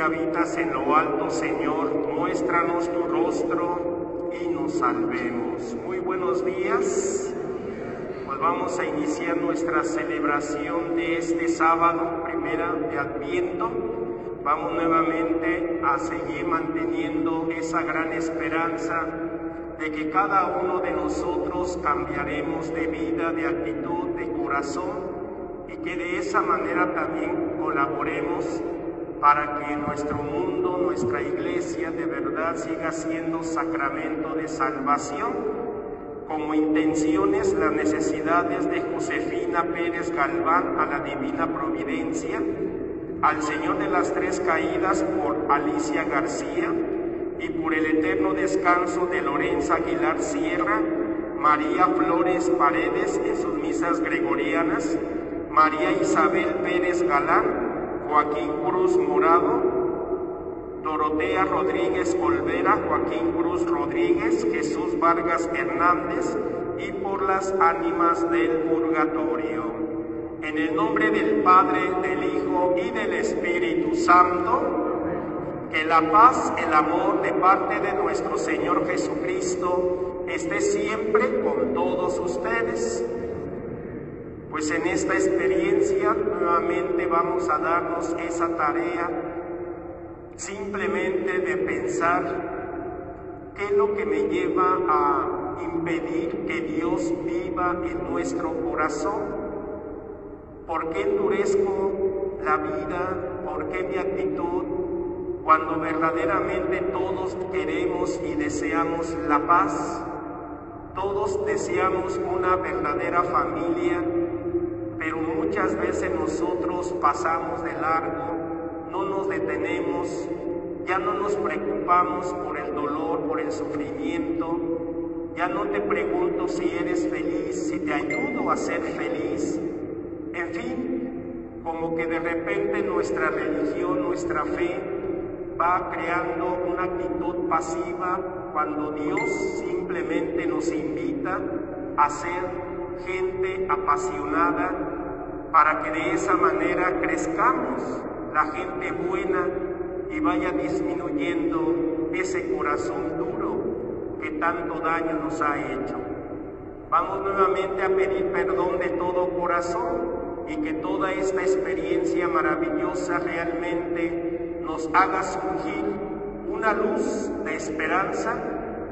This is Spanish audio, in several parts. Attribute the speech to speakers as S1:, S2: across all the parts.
S1: Habitas en lo alto, Señor, muéstranos tu rostro y nos salvemos. Muy buenos días. Pues vamos a iniciar nuestra celebración de este sábado, primera de Adviento. Vamos nuevamente a seguir manteniendo esa gran esperanza de que cada uno de nosotros cambiaremos de vida, de actitud, de corazón y que de esa manera también colaboremos para que nuestro mundo, nuestra iglesia de verdad siga siendo sacramento de salvación, como intenciones las necesidades de Josefina Pérez Galván a la Divina Providencia, al Señor de las Tres Caídas por Alicia García y por el eterno descanso de Lorenza Aguilar Sierra, María Flores Paredes en sus misas gregorianas, María Isabel Pérez Galán, Joaquín Cruz Morado, Dorotea Rodríguez Olvera, Joaquín Cruz Rodríguez, Jesús Vargas Hernández y por las ánimas del purgatorio. En el nombre del Padre, del Hijo y del Espíritu Santo, que la paz, el amor de parte de nuestro Señor Jesucristo esté siempre con todos ustedes. Pues en esta experiencia nuevamente vamos a darnos esa tarea simplemente de pensar qué es lo que me lleva a impedir que Dios viva en nuestro corazón. ¿Por qué endurezco la vida? ¿Por qué mi actitud? Cuando verdaderamente todos queremos y deseamos la paz, todos deseamos una verdadera familia pero muchas veces nosotros pasamos de largo, no nos detenemos, ya no nos preocupamos por el dolor, por el sufrimiento, ya no te pregunto si eres feliz, si te ayudo a ser feliz, en fin, como que de repente nuestra religión, nuestra fe va creando una actitud pasiva cuando Dios simplemente nos invita a ser gente apasionada para que de esa manera crezcamos la gente buena y vaya disminuyendo ese corazón duro que tanto daño nos ha hecho. Vamos nuevamente a pedir perdón de todo corazón y que toda esta experiencia maravillosa realmente nos haga surgir una luz de esperanza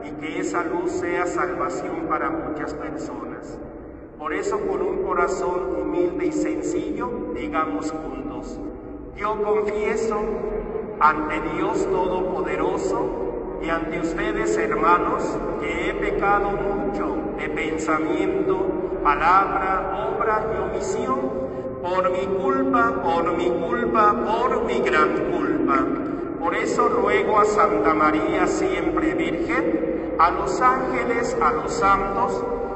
S1: y que esa luz sea salvación para muchas personas. Por eso con un corazón humilde y sencillo, digamos juntos, yo confieso ante Dios Todopoderoso y ante ustedes hermanos que he pecado mucho de pensamiento, palabra, obra y omisión, por mi culpa, por mi culpa, por mi gran culpa. Por eso ruego a Santa María siempre Virgen, a los ángeles, a los santos,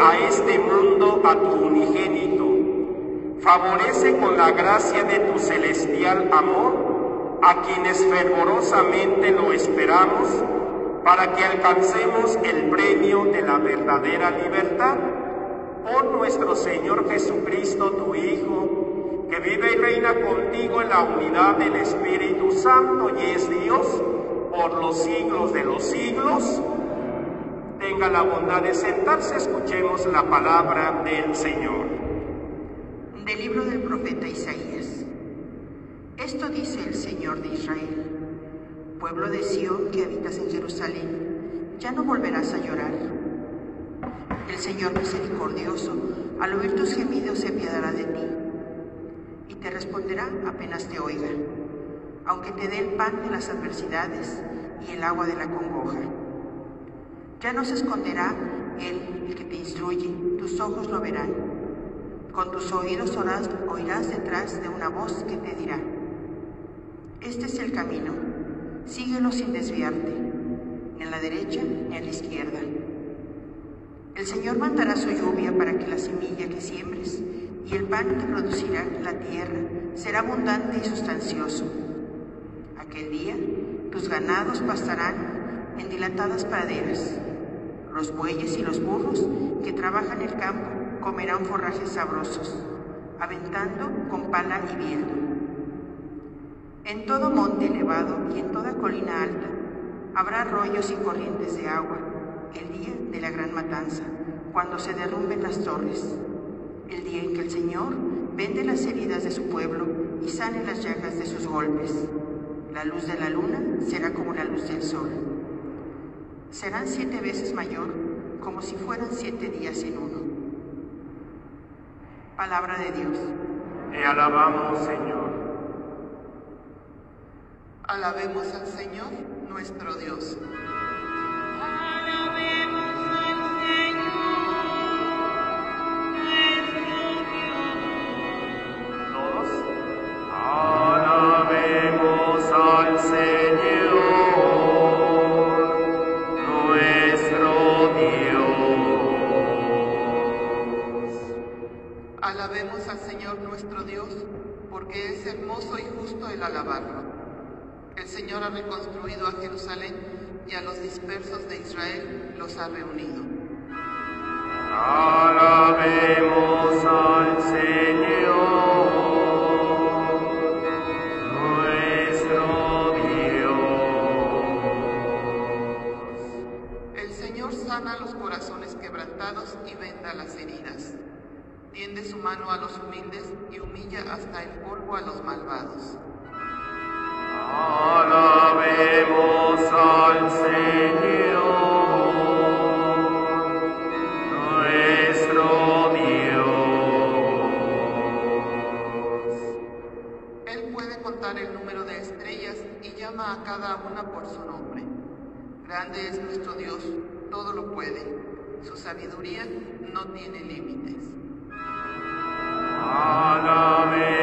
S1: A este mundo a tu unigénito. Favorece con la gracia de tu celestial amor a quienes fervorosamente lo esperamos para que alcancemos el premio de la verdadera libertad. Por nuestro Señor Jesucristo, tu Hijo, que vive y reina contigo en la unidad del Espíritu Santo y es Dios por los siglos de los siglos tenga la bondad de sentarse, escuchemos la palabra del Señor.
S2: Del libro del profeta Isaías. Esto dice el Señor de Israel. Pueblo de Sión que habitas en Jerusalén, ya no volverás a llorar. El Señor misericordioso, al oír tus gemidos, se apiadará de ti y te responderá apenas te oiga, aunque te dé el pan de las adversidades y el agua de la congoja. Ya no se esconderá Él, el que te instruye, tus ojos lo verán. Con tus oídos oirás, detrás de una voz que te dirá, este es el camino, síguelo sin desviarte, ni a la derecha ni a la izquierda. El Señor mandará su lluvia para que la semilla que siembres y el pan que producirá la tierra será abundante y sustancioso. Aquel día tus ganados pastarán en dilatadas praderas. Los bueyes y los burros que trabajan el campo comerán forrajes sabrosos, aventando con pala y viento. En todo monte elevado y en toda colina alta habrá arroyos y corrientes de agua el día de la gran matanza, cuando se derrumben las torres, el día en que el Señor vende las heridas de su pueblo y sane las llagas de sus golpes. La luz de la luna será como la luz del sol. Serán siete veces mayor, como si fueran siete días en uno. Palabra de Dios.
S1: Te alabamos, Señor.
S2: Alabemos al Señor, nuestro Dios.
S3: Porque es hermoso y justo el alabarlo. El Señor ha reconstruido a Jerusalén y a los dispersos de Israel los ha reunido.
S1: Alabemos al Señor, nuestro Dios.
S3: El Señor sana los corazones quebrantados y venda las heridas. Tiende su mano a los humildes y humilla hasta el polvo a los malvados.
S1: Alabemos al Señor, nuestro Dios.
S3: Él puede contar el número de estrellas y llama a cada una por su nombre. Grande es nuestro Dios, todo lo puede. Su sabiduría no tiene límites.
S1: Alabemos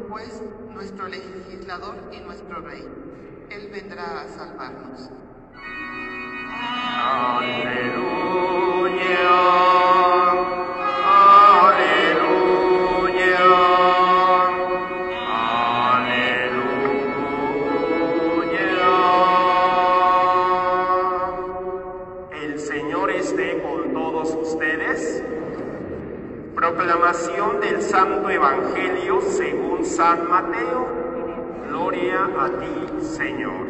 S3: es nuestro juez, nuestro legislador y nuestro rey. Él vendrá a salvarnos.
S1: Aleluya. Aleluya. Aleluya. El Señor esté con todos ustedes. Proclamación del Santo Evangelio según San Mateo. Gloria a ti, Señor.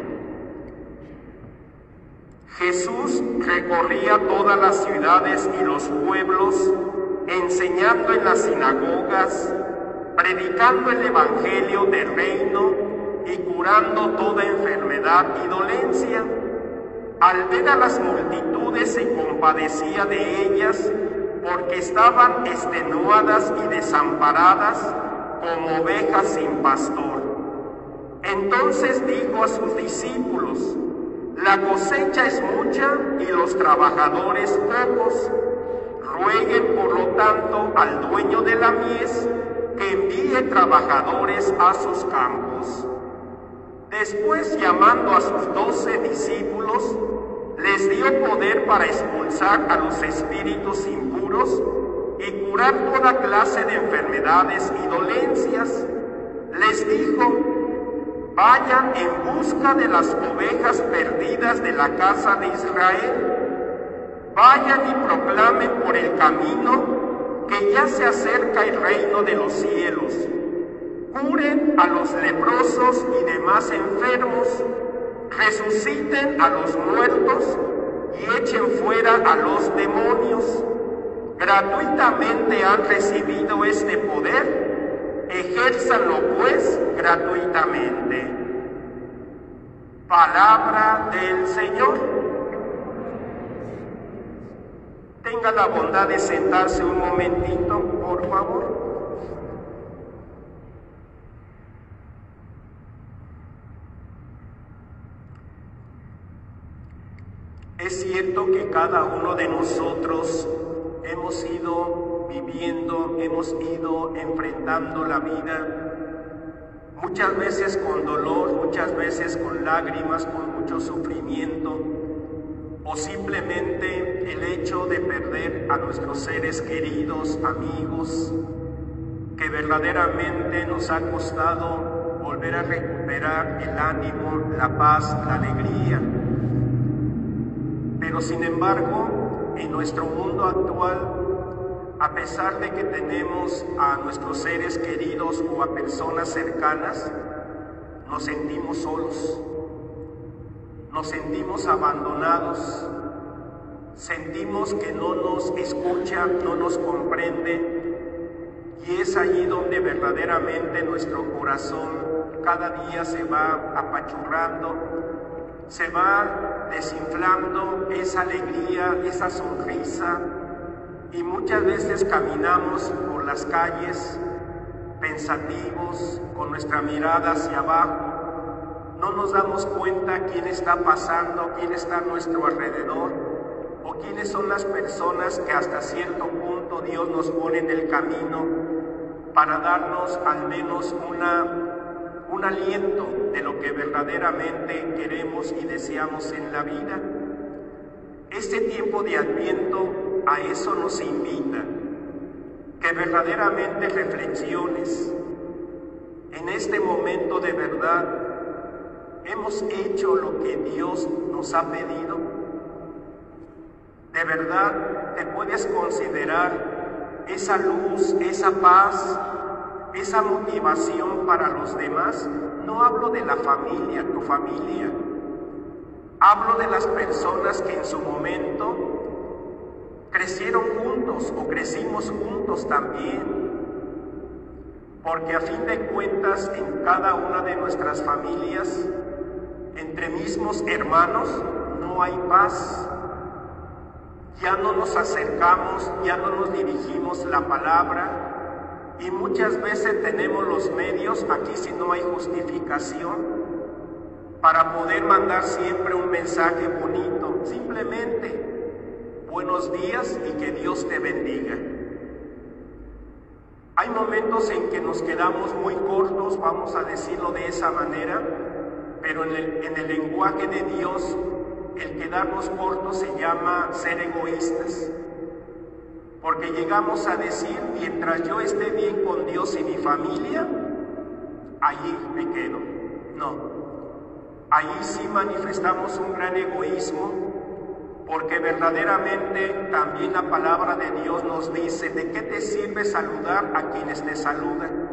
S1: Jesús recorría todas las ciudades y los pueblos, enseñando en las sinagogas, predicando el Evangelio del reino y curando toda enfermedad y dolencia. Al ver a las multitudes se compadecía de ellas porque estaban extenuadas y desamparadas como ovejas sin pastor. Entonces dijo a sus discípulos, la cosecha es mucha y los trabajadores pocos. Rueguen por lo tanto al dueño de la mies que envíe trabajadores a sus campos. Después llamando a sus doce discípulos, les dio poder para expulsar a los espíritus impuros toda clase de enfermedades y dolencias. Les dijo, vayan en busca de las ovejas perdidas de la casa de Israel. Vayan y proclamen por el camino que ya se acerca el reino de los cielos. Curen a los leprosos y demás enfermos resuciten a los muertos y echen fuera a los demonios. Gratuitamente han recibido este poder, ejérzanlo pues gratuitamente. Palabra del Señor. Tenga la bondad de sentarse un momentito, por favor. Es cierto que cada uno de nosotros hemos ido viviendo, hemos ido enfrentando la vida, muchas veces con dolor, muchas veces con lágrimas, con mucho sufrimiento, o simplemente el hecho de perder a nuestros seres queridos, amigos, que verdaderamente nos ha costado volver a recuperar el ánimo, la paz, la alegría. Pero sin embargo, en nuestro mundo actual, a pesar de que tenemos a nuestros seres queridos o a personas cercanas, nos sentimos solos, nos sentimos abandonados, sentimos que no nos escucha, no nos comprende, y es allí donde verdaderamente nuestro corazón cada día se va apachurrando, se va desinflando esa alegría, esa sonrisa, y muchas veces caminamos por las calles pensativos, con nuestra mirada hacia abajo, no nos damos cuenta quién está pasando, quién está a nuestro alrededor, o quiénes son las personas que hasta cierto punto Dios nos pone en el camino para darnos al menos una un aliento de lo que verdaderamente queremos y deseamos en la vida. Este tiempo de adviento a eso nos invita, que verdaderamente reflexiones. En este momento de verdad, ¿hemos hecho lo que Dios nos ha pedido? ¿De verdad te puedes considerar esa luz, esa paz, esa motivación para los demás, no hablo de la familia, tu familia. Hablo de las personas que en su momento crecieron juntos o crecimos juntos también. Porque a fin de cuentas en cada una de nuestras familias, entre mismos hermanos, no hay paz. Ya no nos acercamos, ya no nos dirigimos la palabra, y muchas veces tenemos los medios, aquí si no hay justificación, para poder mandar siempre un mensaje bonito. Simplemente, buenos días y que Dios te bendiga. Hay momentos en que nos quedamos muy cortos, vamos a decirlo de esa manera, pero en el, en el lenguaje de Dios, el quedarnos cortos se llama ser egoístas. Porque llegamos a decir, mientras yo esté bien con Dios y mi familia, allí me quedo. No. Allí sí manifestamos un gran egoísmo, porque verdaderamente también la palabra de Dios nos dice, ¿de qué te sirve saludar a quienes te saludan?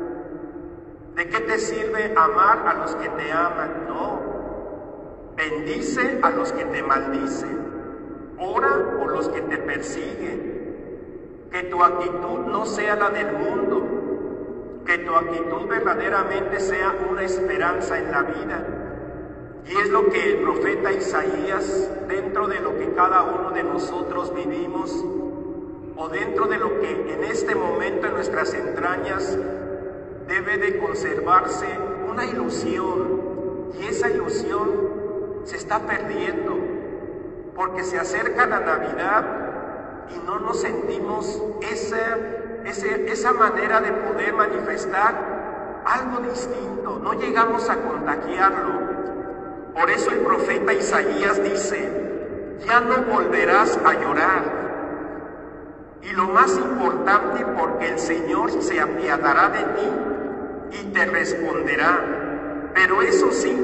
S1: ¿De qué te sirve amar a los que te aman? No. Bendice a los que te maldicen. Ora por los que te persiguen que tu actitud no sea la del mundo, que tu actitud verdaderamente sea una esperanza en la vida. Y es lo que el profeta Isaías, dentro de lo que cada uno de nosotros vivimos, o dentro de lo que en este momento en nuestras entrañas debe de conservarse una ilusión. Y esa ilusión se está perdiendo, porque se acerca la Navidad y no nos sentimos esa, esa manera de poder manifestar algo distinto, no llegamos a contagiarlo. Por eso el profeta Isaías dice, ya no volverás a llorar. Y lo más importante, porque el Señor se apiadará de ti y te responderá. Pero eso sí,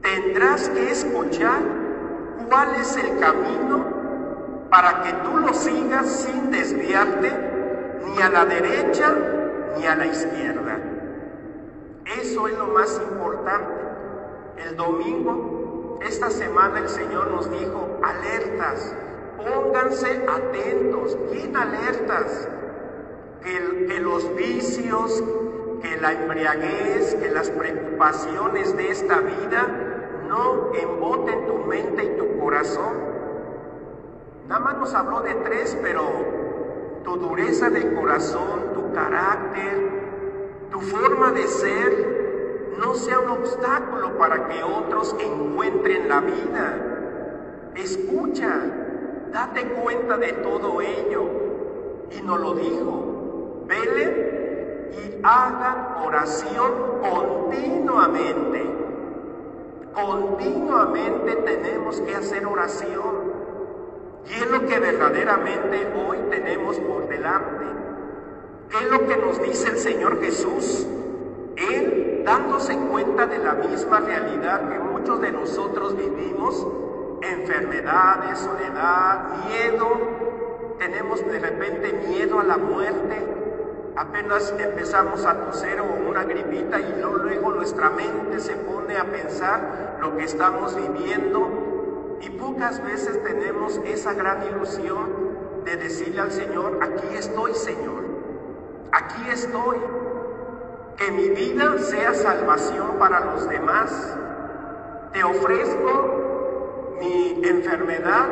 S1: tendrás que escuchar cuál es el camino para que tú lo sigas sin desviarte ni a la derecha ni a la izquierda. Eso es lo más importante. El domingo, esta semana el Señor nos dijo, alertas, pónganse atentos, bien alertas, que, que los vicios, que la embriaguez, que las preocupaciones de esta vida no emboten tu mente y tu corazón. Nada más nos habló de tres, pero tu dureza de corazón, tu carácter, tu forma de ser, no sea un obstáculo para que otros encuentren la vida. Escucha, date cuenta de todo ello. Y nos lo dijo, velen y hagan oración continuamente. Continuamente tenemos que hacer oración. Y es lo que verdaderamente hoy tenemos por delante. ¿Qué es lo que nos dice el Señor Jesús? Él, dándose cuenta de la misma realidad que muchos de nosotros vivimos, enfermedades, soledad, miedo, tenemos de repente miedo a la muerte, apenas empezamos a toser o una gripita y luego nuestra mente se pone a pensar lo que estamos viviendo y pocas veces tenemos esa gran ilusión de decirle al Señor, aquí estoy Señor, aquí estoy, que mi vida sea salvación para los demás. Te ofrezco mi enfermedad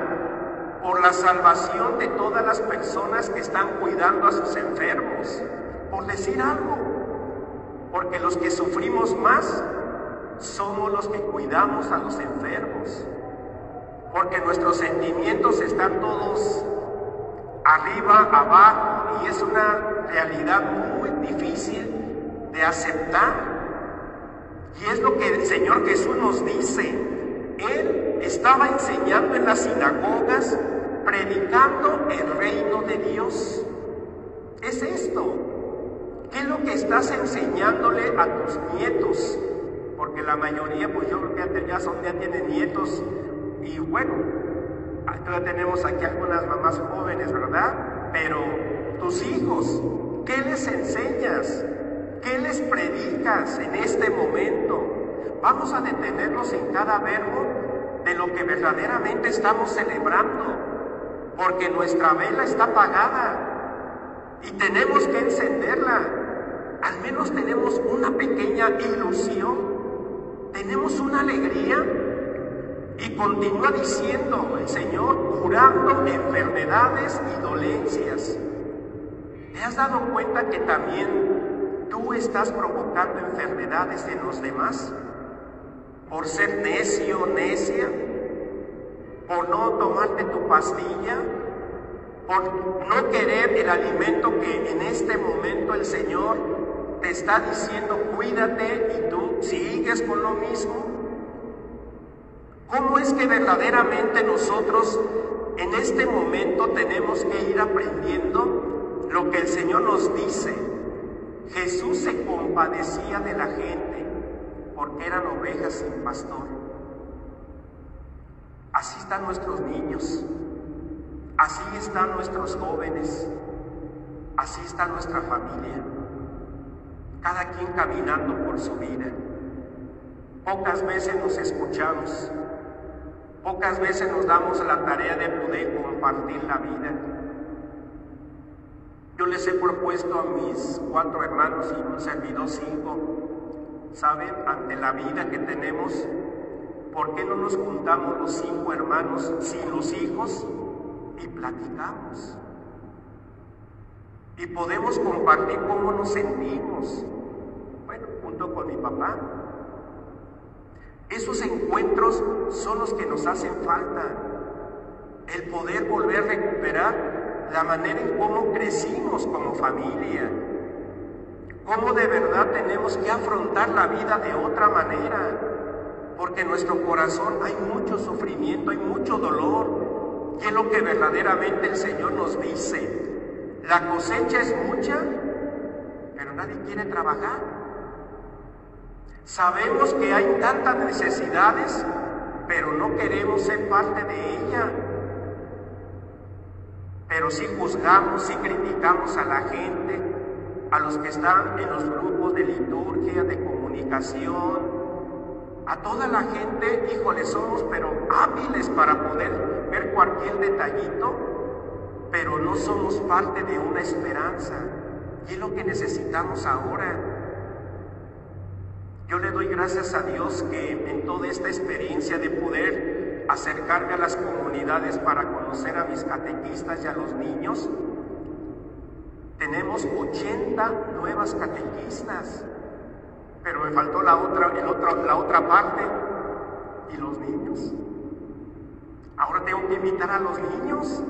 S1: por la salvación de todas las personas que están cuidando a sus enfermos, por decir algo, porque los que sufrimos más somos los que cuidamos a los enfermos, porque nuestros sentimientos están todos arriba, abajo, y es una realidad muy difícil de aceptar. Y es lo que el Señor Jesús nos dice. Él estaba enseñando en las sinagogas, predicando el reino de Dios. Es esto. ¿Qué es lo que estás enseñándole a tus nietos? Porque la mayoría, pues yo creo que ya, son, ya tienen nietos. Y bueno, todavía tenemos aquí algunas mamás jóvenes, ¿verdad? Pero tus hijos, ¿qué les enseñas? ¿Qué les predicas en este momento? Vamos a detenernos en cada verbo de lo que verdaderamente estamos celebrando, porque nuestra vela está apagada y tenemos que encenderla. Al menos tenemos una pequeña ilusión, tenemos una alegría y continúa diciendo el Señor, curando enfermedades y dolencias. ¿Te has dado cuenta que también tú estás provocando enfermedades en los demás por ser necio, necia, por no tomarte tu pastilla, por no querer el alimento que en este momento el Señor te está diciendo, cuídate y tú sigues con lo mismo. ¿Cómo es que verdaderamente nosotros en este momento tenemos que ir aprendiendo lo que el Señor nos dice? Jesús se compadecía de la gente porque eran ovejas sin pastor. Así están nuestros niños, así están nuestros jóvenes, así está nuestra familia, cada quien caminando por su vida. Pocas veces nos escuchamos, pocas veces nos damos la tarea de poder compartir la vida. Yo les he propuesto a mis cuatro hermanos y un servidor cinco, ¿saben? Ante la vida que tenemos, ¿por qué no nos juntamos los cinco hermanos sin los hijos y platicamos? Y podemos compartir cómo nos sentimos. Bueno, junto con mi papá. Esos encuentros son los que nos hacen falta. El poder volver a recuperar la manera en cómo crecimos como familia, cómo de verdad tenemos que afrontar la vida de otra manera, porque en nuestro corazón hay mucho sufrimiento, hay mucho dolor. Y es lo que verdaderamente el Señor nos dice. La cosecha es mucha, pero nadie quiere trabajar. Sabemos que hay tantas necesidades, pero no queremos ser parte de ella. Pero si juzgamos, si criticamos a la gente, a los que están en los grupos de liturgia, de comunicación, a toda la gente, híjole, somos pero hábiles para poder ver cualquier detallito, pero no somos parte de una esperanza. Y es lo que necesitamos ahora. Doy gracias a Dios que en toda esta experiencia de poder acercarme a las comunidades para conocer a mis catequistas y a los niños, tenemos 80 nuevas catequistas. Pero me faltó la otra, el otro, la otra parte y los niños. Ahora tengo que invitar a los niños.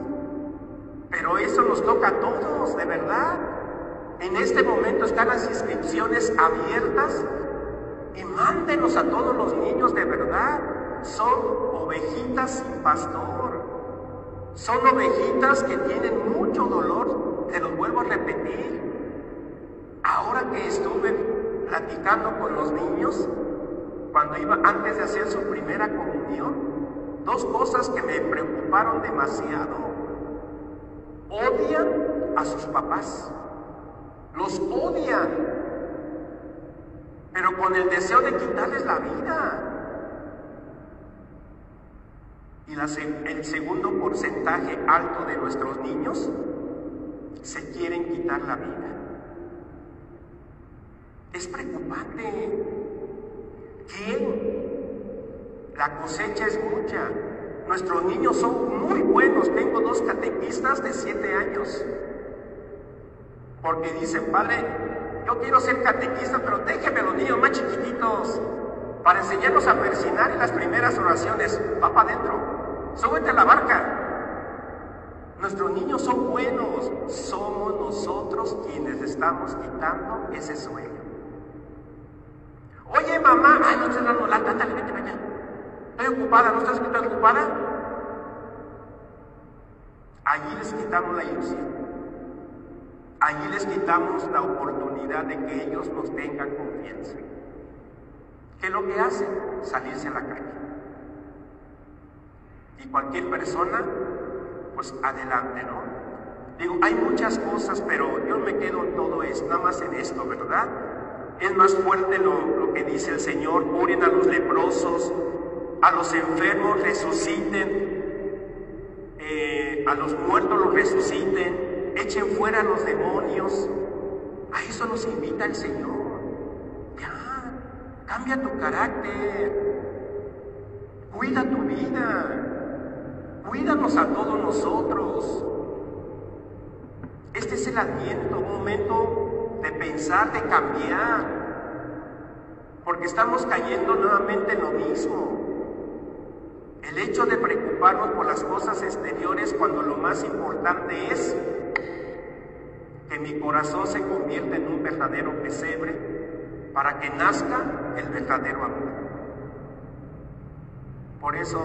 S1: Pero eso nos toca a todos, de verdad. En este momento están las inscripciones abiertas y mándenos a todos los niños de verdad. Son ovejitas sin pastor. Son ovejitas que tienen mucho dolor. Te lo vuelvo a repetir. Ahora que estuve platicando con los niños cuando iba antes de hacer su primera comunión, dos cosas que me preocuparon demasiado. Odian a sus papás, los odian, pero con el deseo de quitarles la vida. Y el segundo porcentaje alto de nuestros niños se quieren quitar la vida. Es preocupante. ¿Quién? La cosecha es mucha. Nuestros niños son muy buenos. Tengo dos catequistas de siete años. Porque dicen, padre, yo quiero ser catequista, pero déjeme los niños más chiquititos para enseñarnos a persinar en las primeras oraciones. Va para adentro. Súbete a la barca. Nuestros niños son buenos. Somos nosotros quienes estamos quitando ese sueño. Oye, mamá, ay, no estás dando lata, dale, vete para allá. Estoy ocupada, ¿no estás ocupada? Allí les quitamos la ilusión. Allí les quitamos la oportunidad de que ellos nos tengan confianza. ¿Qué es lo que hacen? Salirse a la calle. Y cualquier persona, pues adelante, ¿no? Digo, hay muchas cosas, pero yo me quedo en todo esto, nada más en esto, ¿verdad? Es más fuerte lo, que dice el Señor, oren a los leprosos, a los enfermos resuciten, eh, a los muertos los resuciten, echen fuera a los demonios. A eso nos invita el Señor. Ya, cambia tu carácter, cuida tu vida, cuídanos a todos nosotros. Este es el adviento, un momento de pensar, de cambiar, porque estamos cayendo nuevamente en lo mismo. El hecho de preocuparnos por las cosas exteriores cuando lo más importante es que mi corazón se convierta en un verdadero pesebre para que nazca el verdadero amor. Por eso,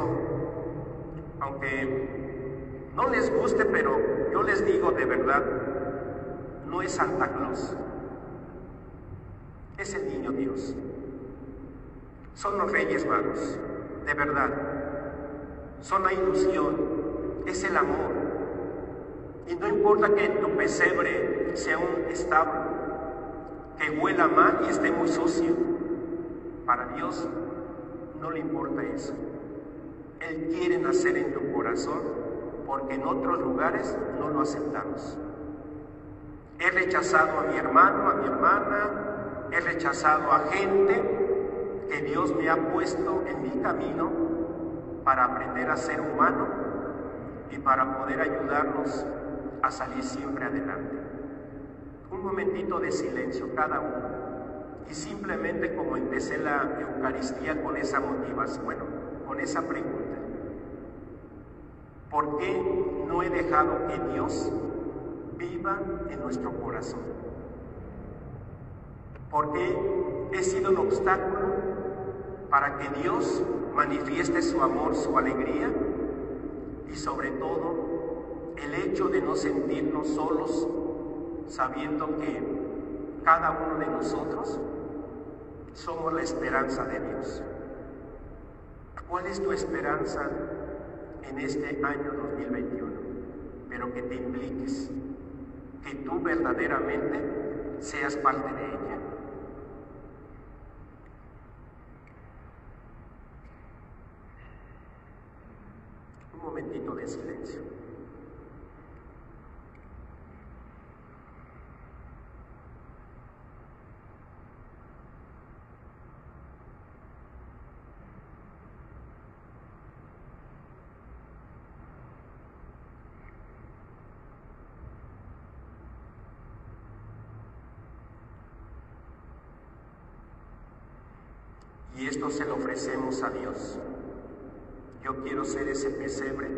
S1: aunque no les guste, pero yo les digo de verdad, no es Santa Claus, es el niño Dios. Son los reyes magos, de verdad. Son la ilusión, es el amor. Y no importa que tu pesebre sea un establo, que huela mal y esté muy sucio. Para Dios no le importa eso. Él quiere nacer en tu corazón porque en otros lugares no lo aceptamos. He rechazado a mi hermano, a mi hermana, he rechazado a gente que Dios me ha puesto en mi camino para aprender a ser humano y para poder ayudarnos a salir siempre adelante. Un momentito de silencio cada uno y simplemente como empecé la Eucaristía con esa motivación, bueno, con esa pregunta. ¿Por qué no he dejado que Dios viva en nuestro corazón. Porque he sido un obstáculo para que Dios manifieste su amor, su alegría y sobre todo el hecho de no sentirnos solos, sabiendo que cada uno de nosotros somos la esperanza de Dios. ¿Cuál es tu esperanza en este año 2021? Pero que te impliques, que tú verdaderamente seas parte de ella. Un momentito de silencio. Se lo ofrecemos a Dios. Yo quiero ser ese pesebre,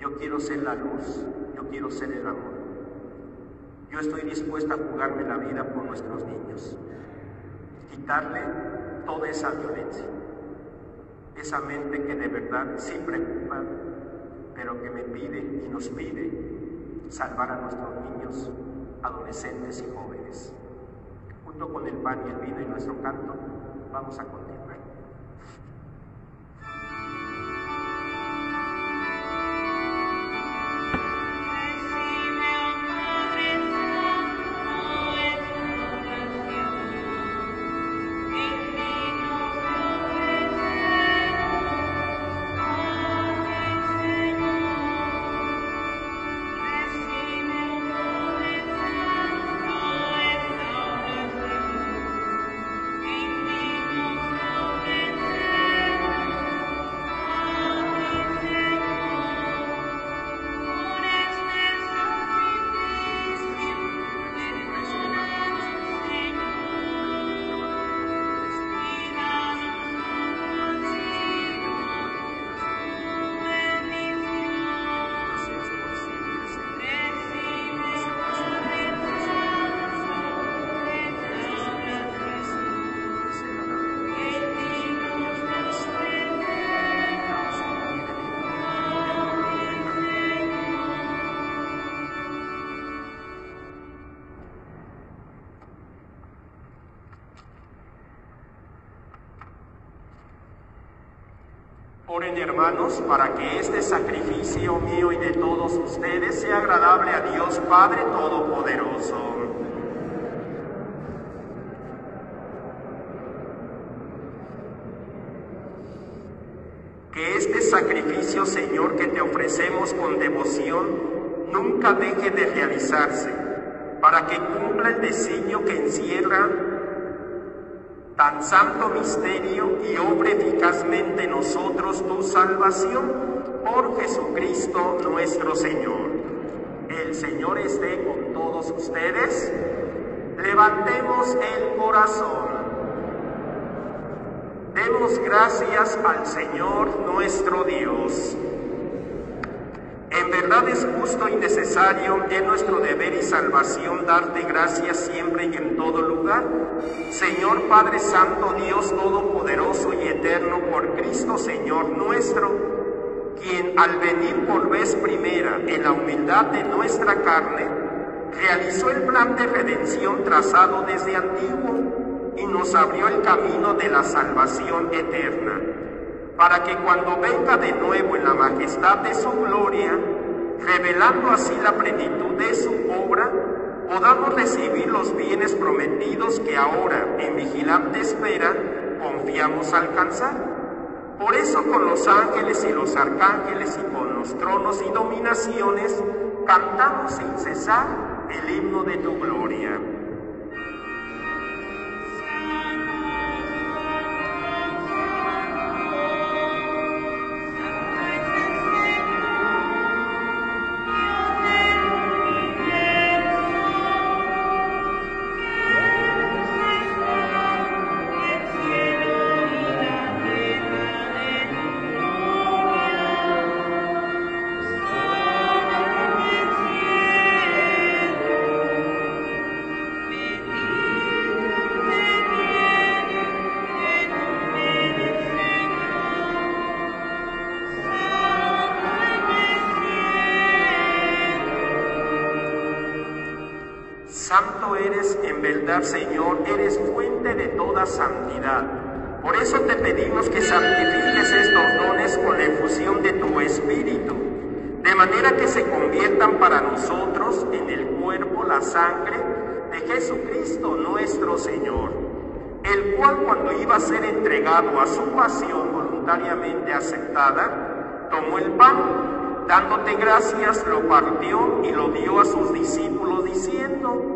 S1: yo quiero ser la luz, yo quiero ser el amor. Yo estoy dispuesta a jugarme la vida por nuestros niños, quitarle toda esa violencia, esa mente que de verdad sí preocupa, pero que me pide y nos pide salvar a nuestros niños, adolescentes y jóvenes. Junto con el pan y el vino y nuestro canto, vamos a continuar. Hermanos para que este sacrificio mío y de todos ustedes sea agradable a Dios Padre Todopoderoso. Que este sacrificio, Señor, que te ofrecemos con devoción, nunca deje de realizarse, para que cumpla el designio que encierra santo misterio y obre eficazmente en nosotros tu salvación por Jesucristo nuestro Señor. El Señor esté con todos ustedes. Levantemos el corazón. Demos gracias al Señor nuestro Dios. En verdad es justo y necesario, es nuestro deber y salvación darte gracias siempre y en todo lugar. Señor Padre Santo, Dios Todopoderoso y Eterno, por Cristo Señor nuestro, quien al venir por vez primera en la humildad de nuestra carne, realizó el plan de redención trazado desde antiguo y nos abrió el camino de la salvación eterna para que cuando venga de nuevo en la majestad de su gloria, revelando así la plenitud de su obra, podamos recibir los bienes prometidos que ahora, en vigilante espera, confiamos alcanzar. Por eso con los ángeles y los arcángeles y con los tronos y dominaciones, cantamos sin cesar el himno de tu gloria. Señor, eres fuente de toda santidad. Por eso te pedimos que santifiques estos dones con la efusión de tu Espíritu, de manera que se conviertan para nosotros en el cuerpo, la sangre de Jesucristo nuestro Señor, el cual cuando iba a ser entregado a su pasión voluntariamente aceptada, tomó el pan, dándote gracias, lo partió y lo dio a sus discípulos diciendo,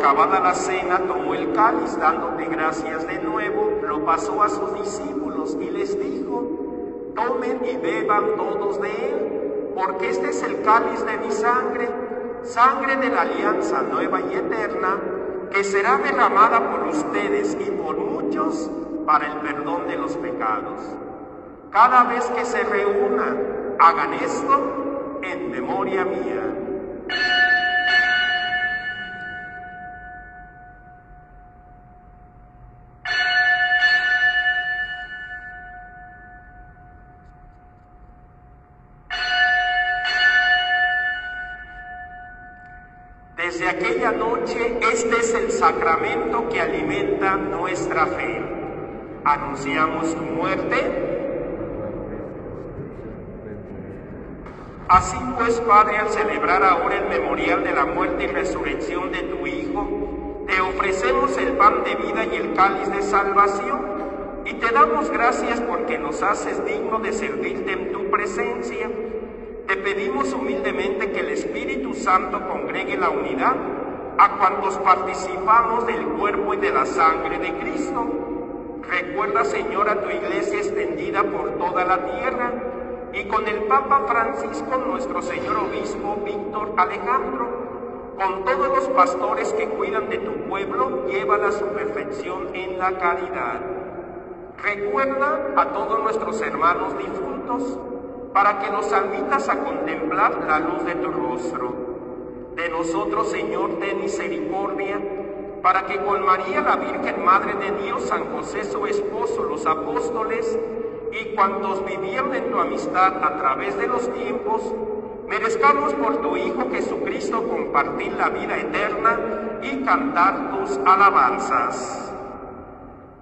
S1: Acabada la cena, tomó el cáliz, dándote gracias de nuevo, lo pasó a sus discípulos y les dijo, tomen y beban todos de él, porque este es el cáliz de mi sangre, sangre de la alianza nueva y eterna, que será derramada por ustedes y por muchos para el perdón de los pecados. Cada vez que se reúnan, hagan esto en memoria mía. Fe. Anunciamos tu muerte. Así pues, Padre, al celebrar ahora el memorial de la muerte y resurrección de tu Hijo, te ofrecemos el pan de vida y el cáliz de salvación, y te damos gracias porque nos haces digno de servirte en tu presencia te pedimos humildemente que el Espíritu Santo congregue la unidad a cuantos participamos del cuerpo y de la sangre de Cristo. Recuerda, Señor, a tu iglesia extendida por toda la tierra y con el Papa Francisco, nuestro Señor Obispo Víctor Alejandro, con todos los pastores que cuidan de tu pueblo, llévala a su perfección en la caridad. Recuerda a todos nuestros hermanos difuntos, para que nos admitas a contemplar la luz de tu rostro. De nosotros, Señor, ten misericordia, para que con María, la Virgen Madre de Dios, San José, su esposo, los apóstoles y cuantos vivieron en tu amistad a través de los tiempos, merezcamos por tu Hijo Jesucristo compartir la vida eterna y cantar tus alabanzas.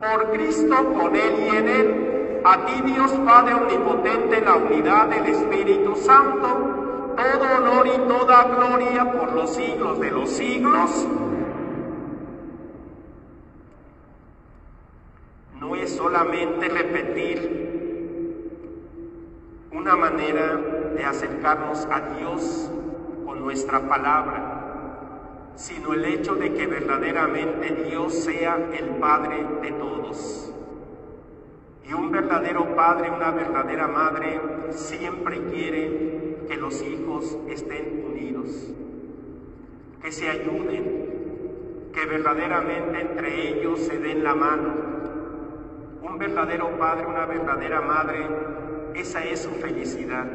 S1: Por Cristo, con Él y en Él, a ti Dios Padre Omnipotente, la unidad del Espíritu Santo, todo honor y toda gloria por los siglos de los siglos. No es solamente repetir una manera de acercarnos a Dios con nuestra palabra, sino el hecho de que verdaderamente Dios sea el Padre de todos. Y un verdadero padre, una verdadera madre siempre quiere que los hijos estén unidos, que se ayuden, que verdaderamente entre ellos se den la mano. Un verdadero padre, una verdadera madre, esa es su felicidad.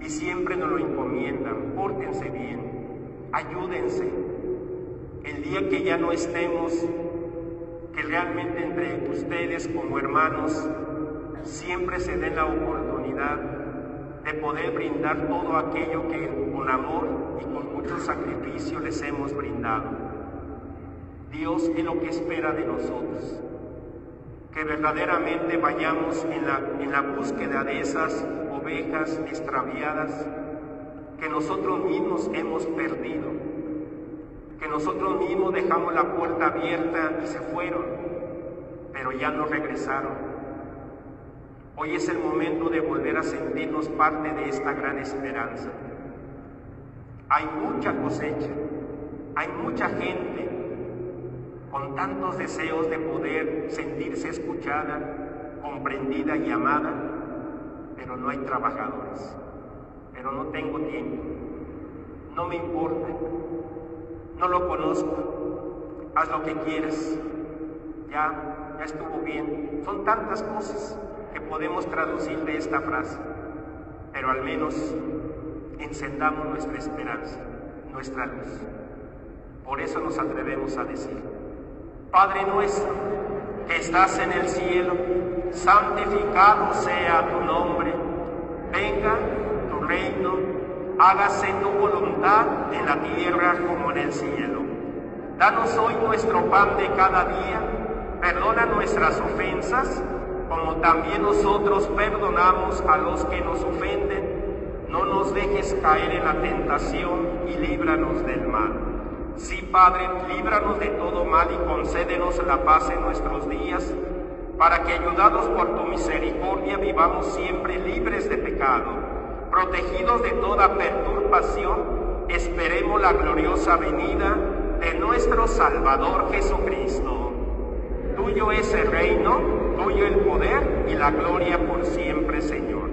S1: Y siempre nos lo encomiendan, pórtense bien, ayúdense. El día que ya no estemos, que realmente entre ustedes como hermanos siempre se den la oportunidad de poder brindar todo aquello que con amor y con mucho sacrificio les hemos brindado. Dios es lo que espera de nosotros, que verdaderamente vayamos en la, en la búsqueda de esas ovejas extraviadas que nosotros mismos hemos perdido que nosotros mismos dejamos la puerta abierta y se fueron, pero ya no regresaron. Hoy es el momento de volver a sentirnos parte de esta gran esperanza. Hay mucha cosecha, hay mucha gente con tantos deseos de poder sentirse escuchada, comprendida y amada, pero no hay trabajadores. Pero no tengo tiempo, no me importa, no lo conozco, haz lo que quieras, ya, ya estuvo bien. Son tantas cosas. Que podemos traducir de esta frase, pero al menos encendamos nuestra esperanza, nuestra luz. Por eso nos atrevemos a decir, Padre nuestro, que estás en el cielo, santificado sea tu nombre, venga tu reino, hágase tu voluntad en la tierra como en el cielo. Danos hoy nuestro pan de cada día, perdona nuestras ofensas, como también nosotros perdonamos a los que nos ofenden. No nos dejes caer en la tentación y líbranos del mal. Sí, Padre, líbranos de todo mal y concédenos la paz en nuestros días, para que ayudados por tu misericordia vivamos siempre libres de pecado, protegidos de toda perturbación, esperemos la gloriosa venida de nuestro Salvador Jesucristo. Tuyo es el reino, tuyo el poder y la gloria por siempre, Señor.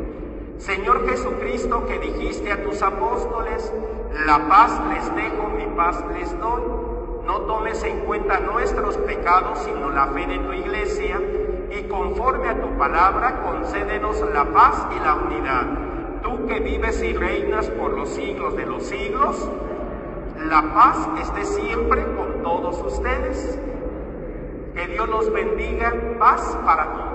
S1: Señor Jesucristo, que dijiste a tus apóstoles, la paz les dejo, mi paz les doy. No tomes en cuenta nuestros pecados, sino la fe de tu iglesia, y conforme a tu palabra, concédenos la paz y la unidad. Tú que vives y reinas por los siglos de los siglos, la paz esté siempre con todos ustedes. Que Dios los bendiga. Paz para todos.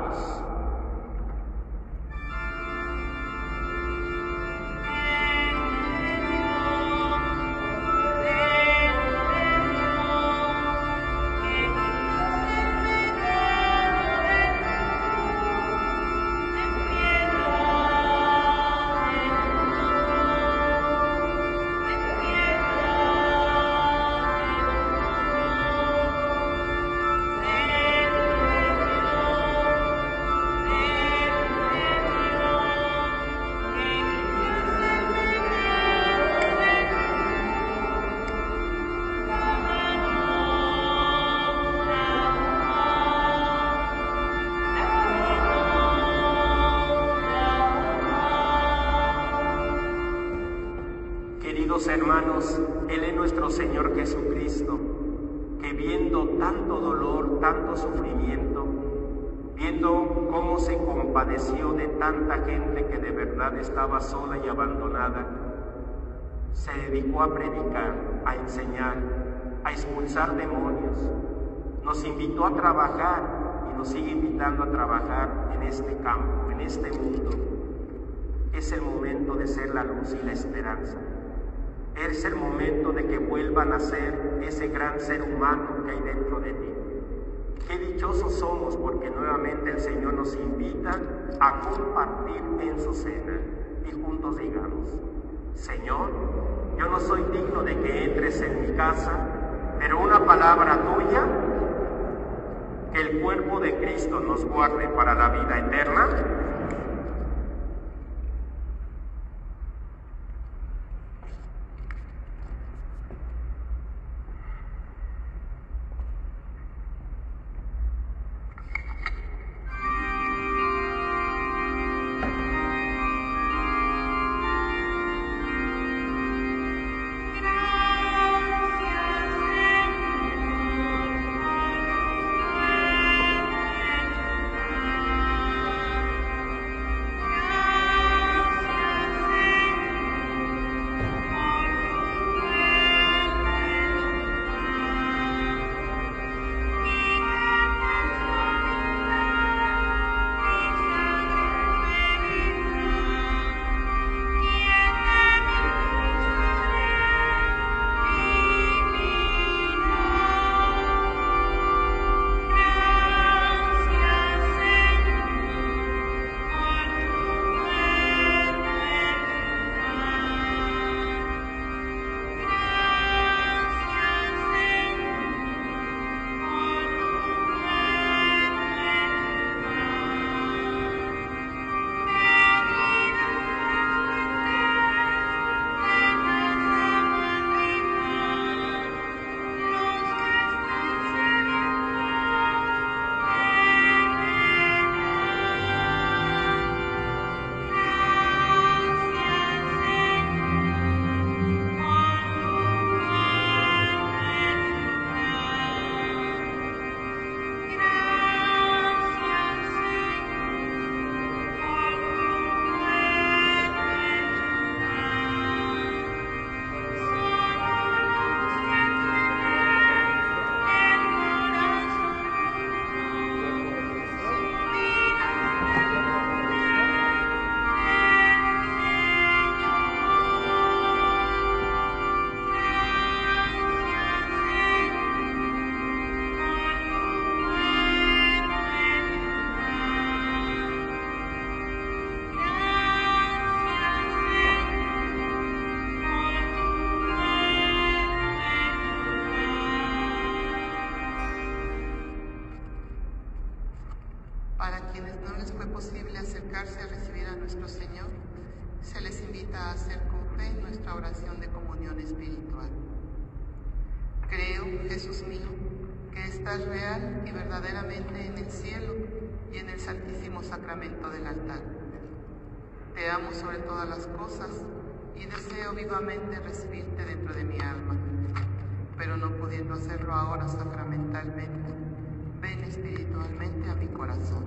S1: Hermanos, Él es nuestro Señor Jesucristo, que viendo tanto dolor, tanto sufrimiento, viendo cómo se compadeció de tanta gente que de verdad estaba sola y abandonada, se dedicó a predicar, a enseñar, a expulsar demonios. Nos invitó a trabajar y nos sigue invitando a trabajar en este campo, en este mundo. Es el momento de ser la luz y la esperanza. Es el momento de que vuelvan a ser ese gran ser humano que hay dentro de ti. Qué dichosos somos porque nuevamente el Señor nos invita a compartir en su cena y juntos digamos, Señor, yo no soy digno de que entres en mi casa, pero una palabra tuya, que el cuerpo de Cristo nos guarde para la vida eterna,
S3: a recibir a nuestro Señor, se les invita a hacer con fe nuestra oración de comunión espiritual. Creo, Jesús mío, que estás real y verdaderamente en el cielo y en el santísimo sacramento del altar. Te amo sobre todas las cosas y deseo vivamente recibirte dentro de mi alma, pero no pudiendo hacerlo ahora sacramentalmente, ven espiritualmente a mi corazón.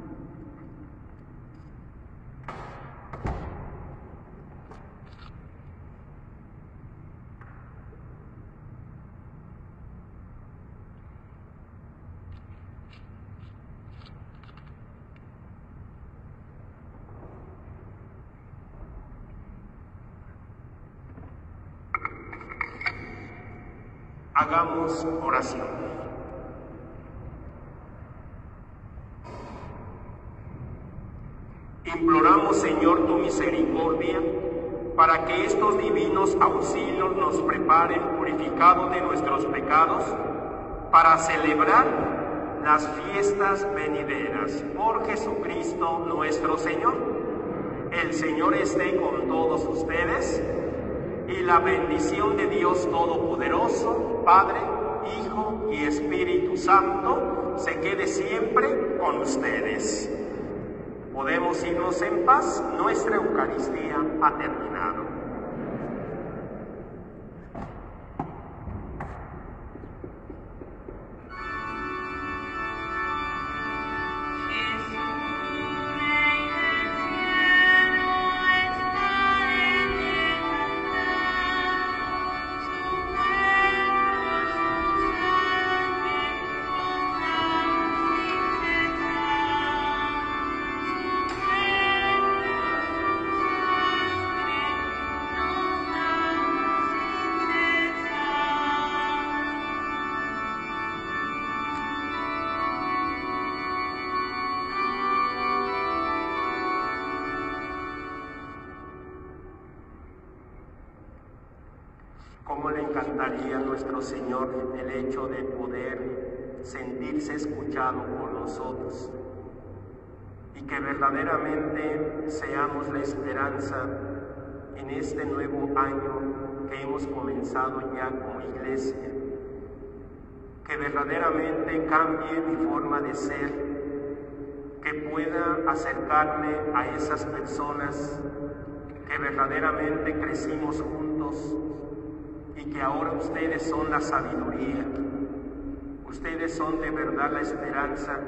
S1: Hagamos oración. Imploramos, Señor, tu misericordia para que estos divinos auxilios nos preparen purificados de nuestros pecados para celebrar las fiestas venideras. Por Jesucristo nuestro Señor. El Señor esté con todos ustedes y la bendición de Dios Todopoderoso, Padre, Hijo y Espíritu Santo, se quede siempre con ustedes. Podemos irnos en paz, nuestra Eucaristía ha terminado. Cómo le encantaría a nuestro Señor el hecho de poder sentirse escuchado por nosotros y que verdaderamente seamos la esperanza en este nuevo año que hemos comenzado ya como iglesia, que verdaderamente cambie mi forma de ser, que pueda acercarme a esas personas que verdaderamente crecimos juntos y que ahora ustedes son la sabiduría, ustedes son de verdad la esperanza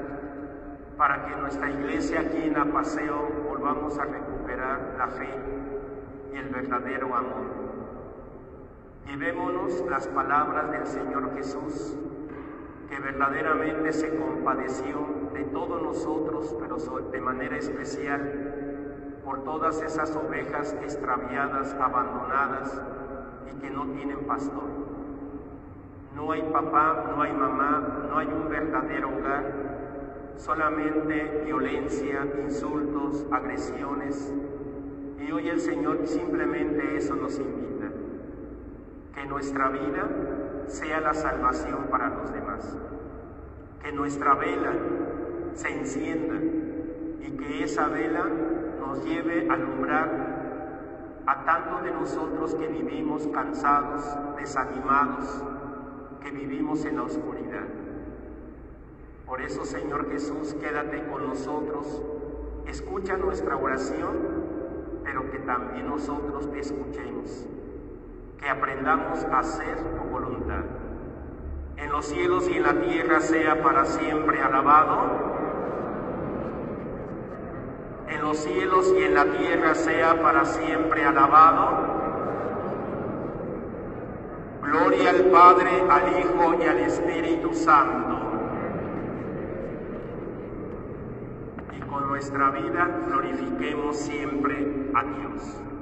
S1: para que nuestra iglesia aquí en Apaseo volvamos a recuperar la fe y el verdadero amor. Llevémonos las palabras del Señor Jesús, que verdaderamente se compadeció de todos nosotros, pero de manera especial por todas esas ovejas extraviadas, abandonadas, y que no tienen pastor. No hay papá, no hay mamá, no hay un verdadero hogar, solamente violencia, insultos, agresiones. Y hoy el Señor simplemente eso nos invita, que nuestra vida sea la salvación para los demás, que nuestra vela se encienda y que esa vela nos lleve a alumbrar a tantos de nosotros que vivimos cansados, desanimados, que vivimos en la oscuridad. Por eso, Señor Jesús, quédate con nosotros, escucha nuestra oración, pero que también nosotros te escuchemos, que aprendamos a hacer tu voluntad. En los cielos y en la tierra sea para siempre alabado los cielos y en la tierra sea para siempre alabado. Gloria al Padre, al Hijo y al Espíritu Santo. Y con nuestra vida glorifiquemos siempre a Dios.